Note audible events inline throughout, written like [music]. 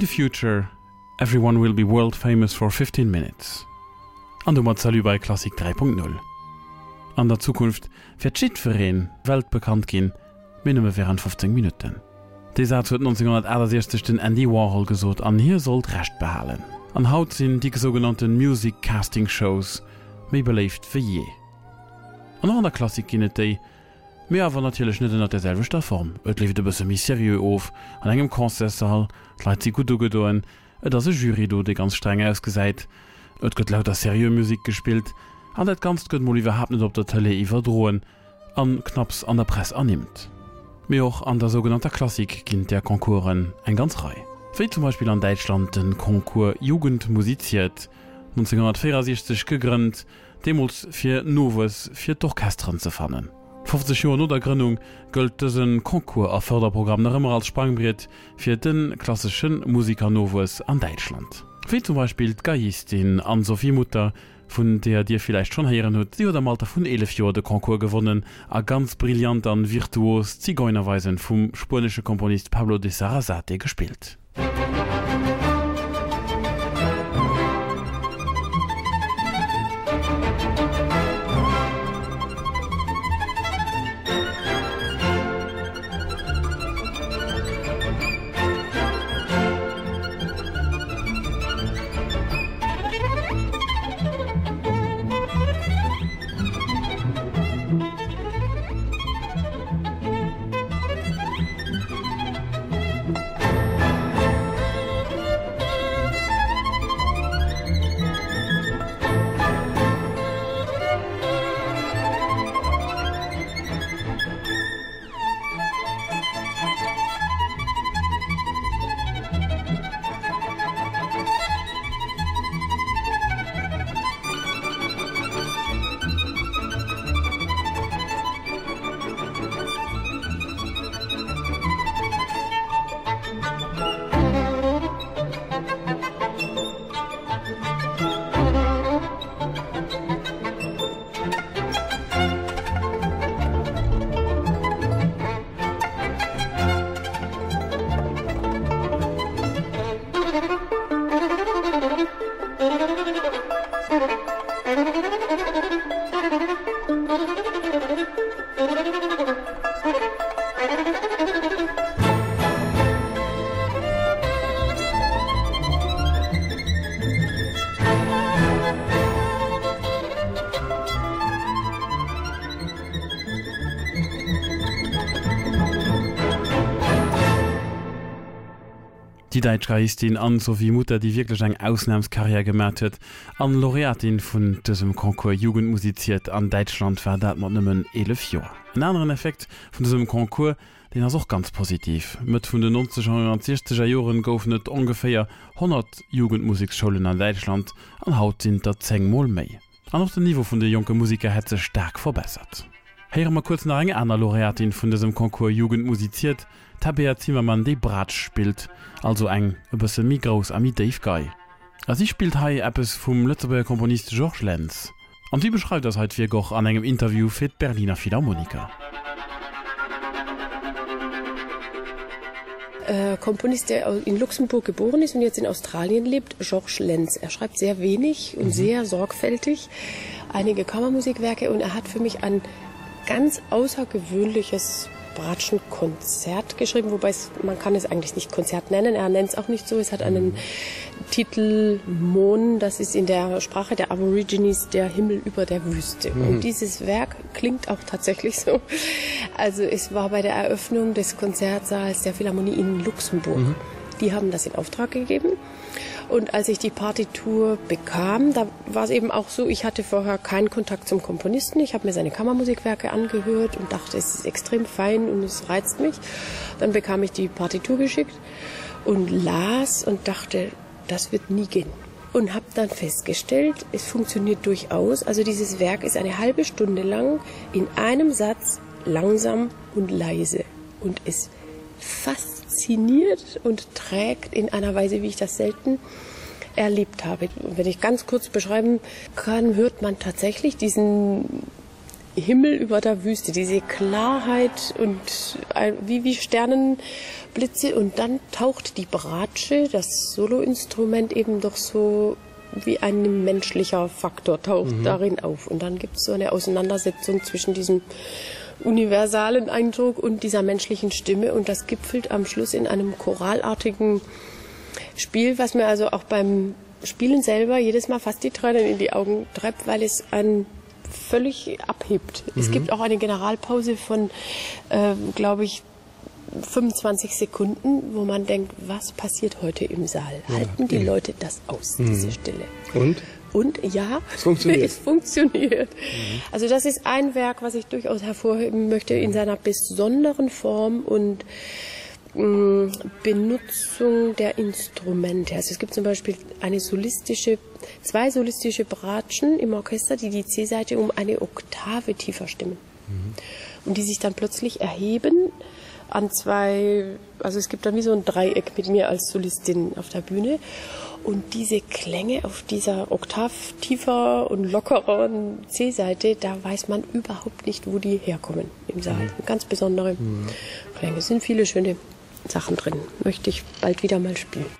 the future, everyone will be world famous for 15 minutes. An du mat Salu bei Klassik 3.0. An der Zukunft fir Schiedverreen Welt bekannt ginn, Minime wären 15 Minuten. Desart huet 1960 den Andy Warhol gesot an hier sollt recht behalen. An Haut sinn die sogenannten Music Casting Shows méi beleeft fir je. An an der Klassik ginnet déi mé awer natilech net at derselve Form. Et lief de bësse mis serieux of, an engem Konzesserhall, leit si gut ugedoen, et as se Jurido de ganz streng ausgesäit. Et gëtt lauter seriemusik gespielt, an dat ganz gëtt Moliwwer hab net op der Tele iwwer droen, an knapps an der Press annimmt. Me och an der sogenannter Klassik ginnt der Konkuren eng ganz rei. Véi zum Beispiel an Deitschland den Konkurs Jugend musiziert, 1964 gegrünnnt, Demos fir Nowes fir d'Orchestern ze fannen. 50 Jo no der Gründung gëlt dëssen Konkurs a Förderprogramm nach immer als Sprangbriet fir den klassischen Musiker Novus an Deutschland. Wie zum Beispiel Gaistin an Sophie Mutter, von der dir vielleicht schon herieren hue sie oder Malta von 11 Jo de Konkurs gewonnen a ganz brillant an virtuos Zigeunerweisen vom spanische Komponist Pablo de Sarasate gespielt. Die Deitschreistin an sowie Mutter die wirklich eng Ausnahmskarriere gemerk huet an Laureatin vun diesem Konkurs Jugendmusiziert an Deutschland war dat man nimmen 11 Jo. Ein anderen Effekt von diesem Konkurs den er auch ganz positiv. Mit vun den 1960er Joren goufnet ungefähr 100 Jugendmusikschulen an Deutschland an Haut sind der Zengmol mei. An noch dem Niveau von der junge Musiker hätte stark verbessert. Here mal kurz nach eng einer Laureatin von diesem Konkurs Jugend musiziert, Tabea Zimmermann de Brat spielt, also eng über se Migros ami Dave Guy. Als sie spielt Hai Apps vom Lützeburger Komponist George Lenz. Und wie beschreibt das halt wir goch an engem Interview für Berliner Philharmoniker. Äh, Komponist, der in Luxemburg geboren ist und jetzt in Australien lebt, Georges Lenz. Er schreibt sehr wenig und mhm. sehr sorgfältig einige Kammermusikwerke und er hat für mich ein ganz außergewöhnliches Bratschenkonzert geschrieben, wobei es, man kann es eigentlich nicht Konzert nennen. Er nennt es auch nicht so. Es hat einen Titel Mon, das ist in der Sprache der Aborigines der Himmel über der Wüste. Mhm. Und dieses Werk klingt auch tatsächlich so. Also es war bei der Eröffnung des Konzertsaals der Philharmonie in Luxemburg. Mhm. Die haben das in Auftrag gegeben. Und als ich die Partitur bekam, da war es eben auch so, ich hatte vorher keinen Kontakt zum Komponisten. Ich habe mir seine Kammermusikwerke angehört und dachte, es ist extrem fein und es reizt mich. Dann bekam ich die Partitur geschickt und las und dachte, das wird nie gehen. Und habe dann festgestellt, es funktioniert durchaus. Also dieses Werk ist eine halbe Stunde lang in einem Satz langsam und leise. Und es fast fasziniert und trägt in einer Weise, wie ich das selten erlebt habe. Und wenn ich ganz kurz beschreiben kann, hört man tatsächlich diesen Himmel über der Wüste, diese Klarheit und wie wie Sternenblitze und dann taucht die Bratsche, das Soloinstrument eben doch so wie ein menschlicher Faktor taucht mhm. darin auf. Und dann gibt es so eine Auseinandersetzung zwischen diesem universalen Eindruck und dieser menschlichen Stimme und das gipfelt am Schluss in einem choralartigen Spiel, was mir also auch beim Spielen selber jedes Mal fast die Tränen in die Augen treibt, weil es ein völlig abhebt. Mhm. Es gibt auch eine Generalpause von äh, glaube ich 25 Sekunden, wo man denkt, was passiert heute im Saal? Ja. Halten die Leute das aus mhm. diese Stille? Und? Und ja, es funktioniert. [laughs] es funktioniert. Mhm. Also das ist ein Werk, was ich durchaus hervorheben möchte in seiner besonderen Form und mh, mm, Benutzung der Instrumente. Also es gibt zum Beispiel eine solistische, zwei solistische Bratschen im Orchester, die die C-Seite um eine Oktave tiefer stimmen. Mhm. Und die sich dann plötzlich erheben an zwei, also es gibt dann wie so ein Dreieck mit mir als Solistin auf der Bühne. Und diese Klänge auf dieser Oktav tiefer und lockereren C-Seite, da weiß man überhaupt nicht, wo die herkommen im Saal. Mhm. Ganz besondere mhm. Klänge. Es sind viele schöne Sachen drin. Möchte ich bald wieder mal spielen.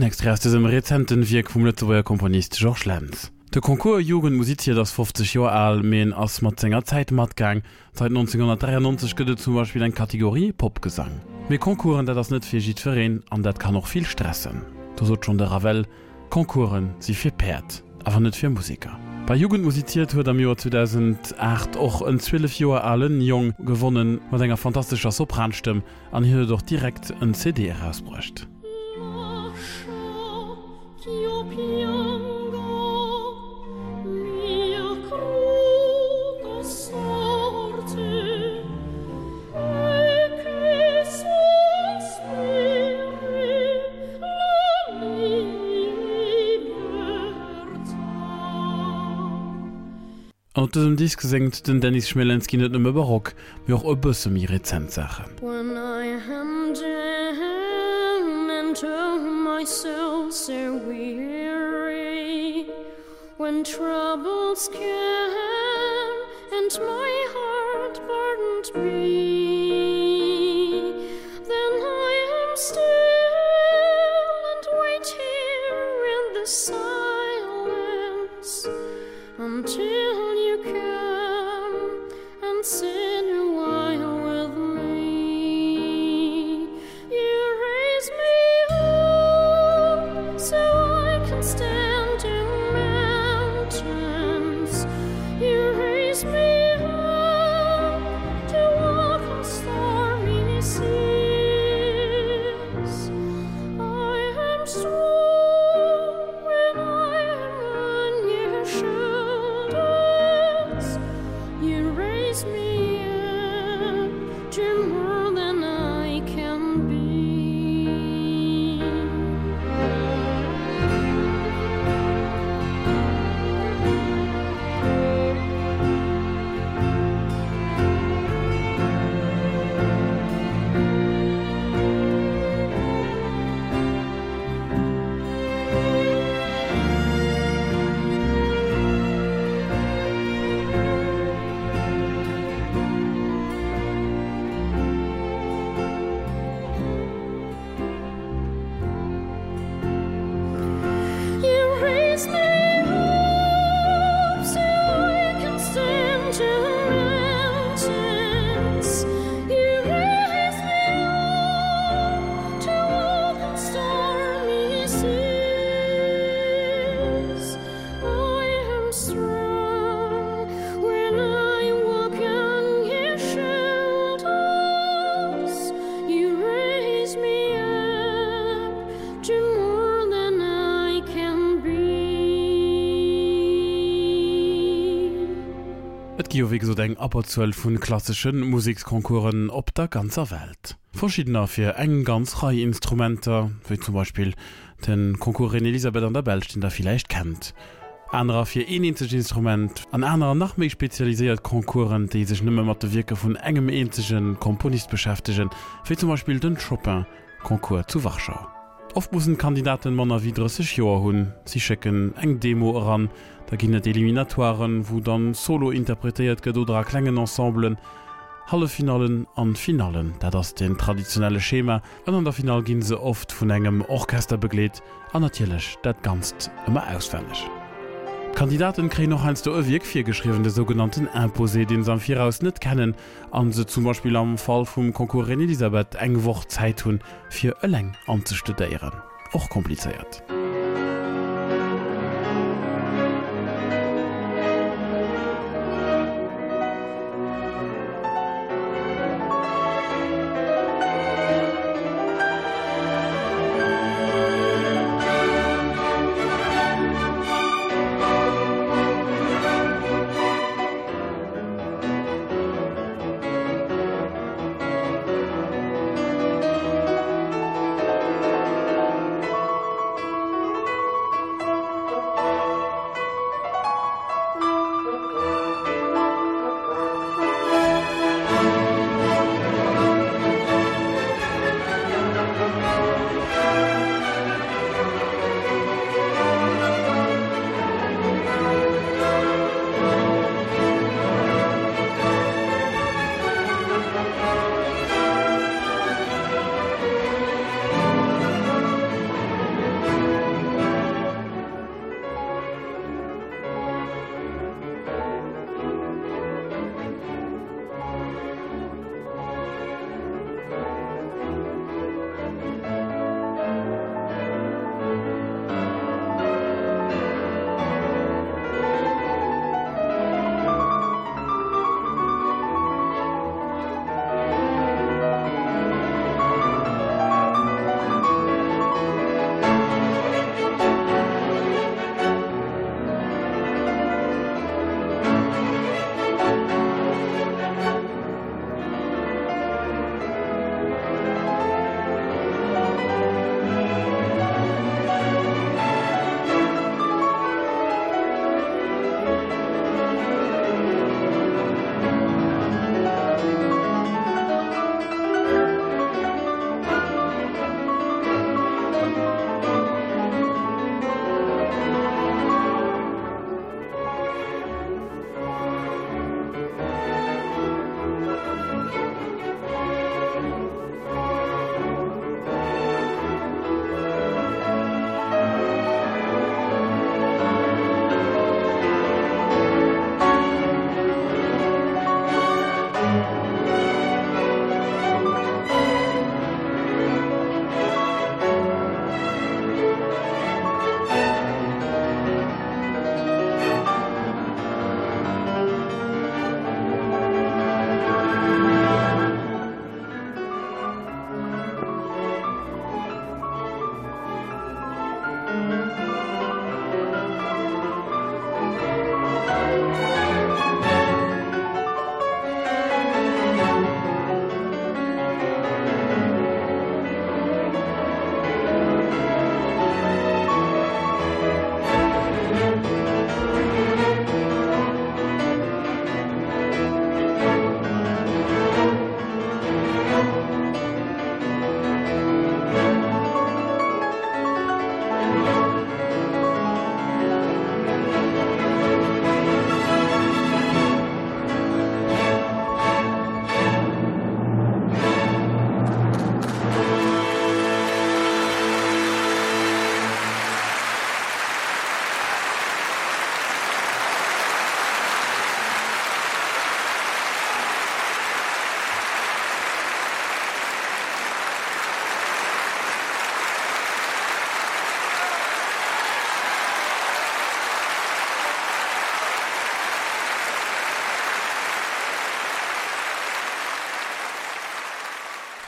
den extra aus diesem rezenten wie kumulatorer Komponist George Lenz. De Konkurs Jugend musiziert das 50 Jo all meen ass mat Sänger Zeitmatgang seit 1993 gëtt zum Beispiel en Kategorie Popgesang. Me Konkuren dat das net firgit verreen an dat kann noch viel stressen. Du sot schon der Ravel, Konkuren sie fir Perd, aber net fir Musiker. Bei Jugend musiziert huet am Joer 2008 och en 12 Joer allen Jong gewonnen mat enger fantastischer Sopranstimm an hi doch direkt een CD herausbrucht. Auf diesem Disc singt den Dennis Schmelenski nicht nur Barock, wie auch ein bisschen mehr Rezentsachen. When I am down and soul so weary When troubles came and my heart burdened me monster. Gioweg so deng Apperzuuel vun klassischen Musikkonkuren op der ganzer Welt. Verschiedener fir eng ganz rei Instrumenter, wie zum Beispiel den Konkurrin Elisabeth an der Welt, den der vielleicht kennt. Anderer fir enenzeg Instrument, an einer nach méi spezialisiert Konkuren, die sech nëmme mat de Wirke vun engem enzeschen Komponist beschäftigen, wie zum Beispiel den Chopin Konkurs zu Warschau. Oft mussssen Kandidaten manner wie sech Joer hunn, sie checken eng Demo ran, Da ginn et Eliminatoren, wo dann solo interpretéiert gët oder klengen ensemblen, Hallefinalen an Finalen, dat ass den traditionelle Schema an an der Final ginn se oft vun engem Orchester begleet, anatielech dat ganz ëmmer ausfälech. Kandidaten kre noch einst der Öwirk fir geschrieben de sogenannten Imposé den sam Viraus net kennen, an se zum Beispiel am Fall vum Konkurren Elisabeth engwoch Zeit hun fir ëleng anzustudéieren. och kompliziert.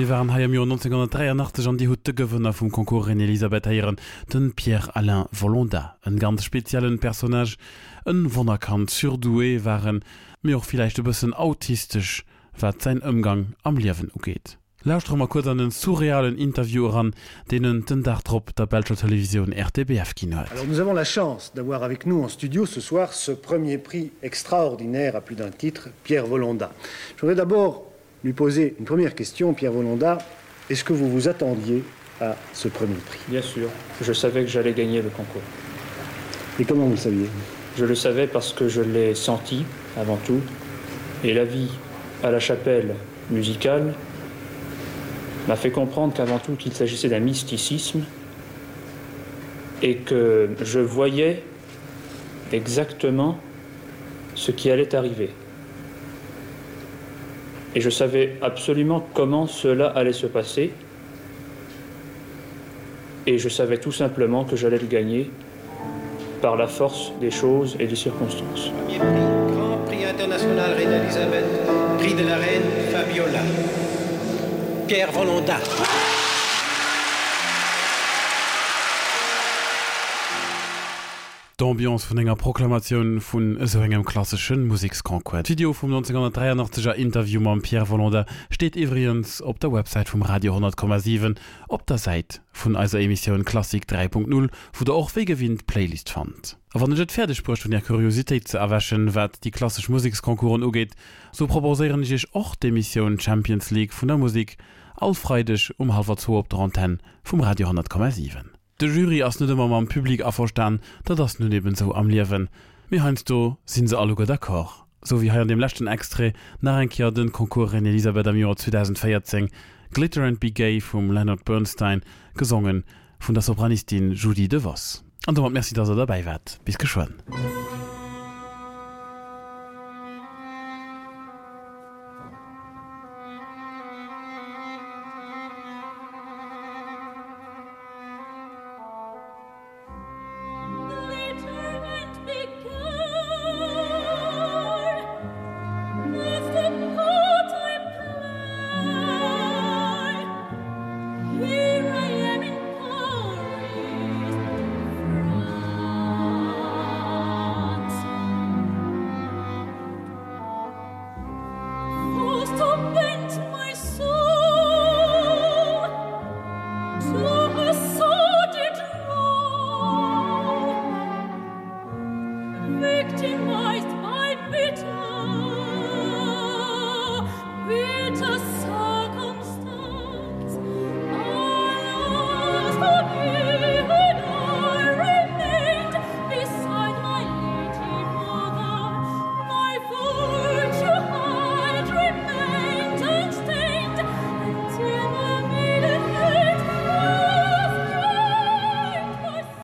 Wir waren ha im Jo 1983 an die Hutte Gewënner vum Konkurin Elisabeth Heieren den Pierre Alain Volonda, en ganz speziellen Personage, en Wonerkant surdoué waren mé auch vielleicht e bëssen autistisch, wat sein Ömgang am Liwen ugeet. Lausstrommer kurz an den surrealen Interview an, denen den Dachtrop der Belgische Television RTBF Kino. Alors nous avons la chance d'avoir avec nous en studio ce soir ce premier prix extraordinaire à plus d'un titre, Pierre Volonda. Je voudrais d'abord lui poser une première question, Pierre Volonda. Est-ce que vous vous attendiez à ce premier prix? Bien sûr, je savais que j'allais gagner le concours. Et comment vous le saviez? Je le savais parce que je l'ai senti avant tout, et la vie à la chapelle musicale m'a fait comprendre qu'avant tout qu'il s'agissait d'un mysticisme et que je voyais exactement ce qui allait arriver et je savais absolument comment cela allait se passer. Et je savais tout simplement que j'allais le gagner par la force des choses et des circonstances. Prix, grand prix international reine elisabeth prix de la reine fabiola. Pierre volonda D'ambiance vun enger Proklamationun vun eso engem klasn Musikskonquet. Video vum 1983er Interview am Pierre Volonda steht iwriens op der Website vum Radio 10,7 op der Seit vun eiser Emissionioun Klassik 3.0, wo der och wegewinnt Playlist fand. Wann net Pferderdepurcht hun der Kuriositéit ze erwäschen, wat die klasg Musikskonkuren ugeet, so proposeieren ichch och de Missionioun Champions League vun der Musik allfreidech um halfer zu op der Anten vum Radio 10,7. de jury ass net immer am publik averstan dat das nun eben so am liewen. Wie heinst du sinn se alle d'accord. So wie ha an dem lächten extre nach enkier den konkurren elisabeth am juar 2014 glitter and be gay vum leonard bernstein gesungen vun der sopranistin judy de was an du merci dass er dabei wat bis geschwoden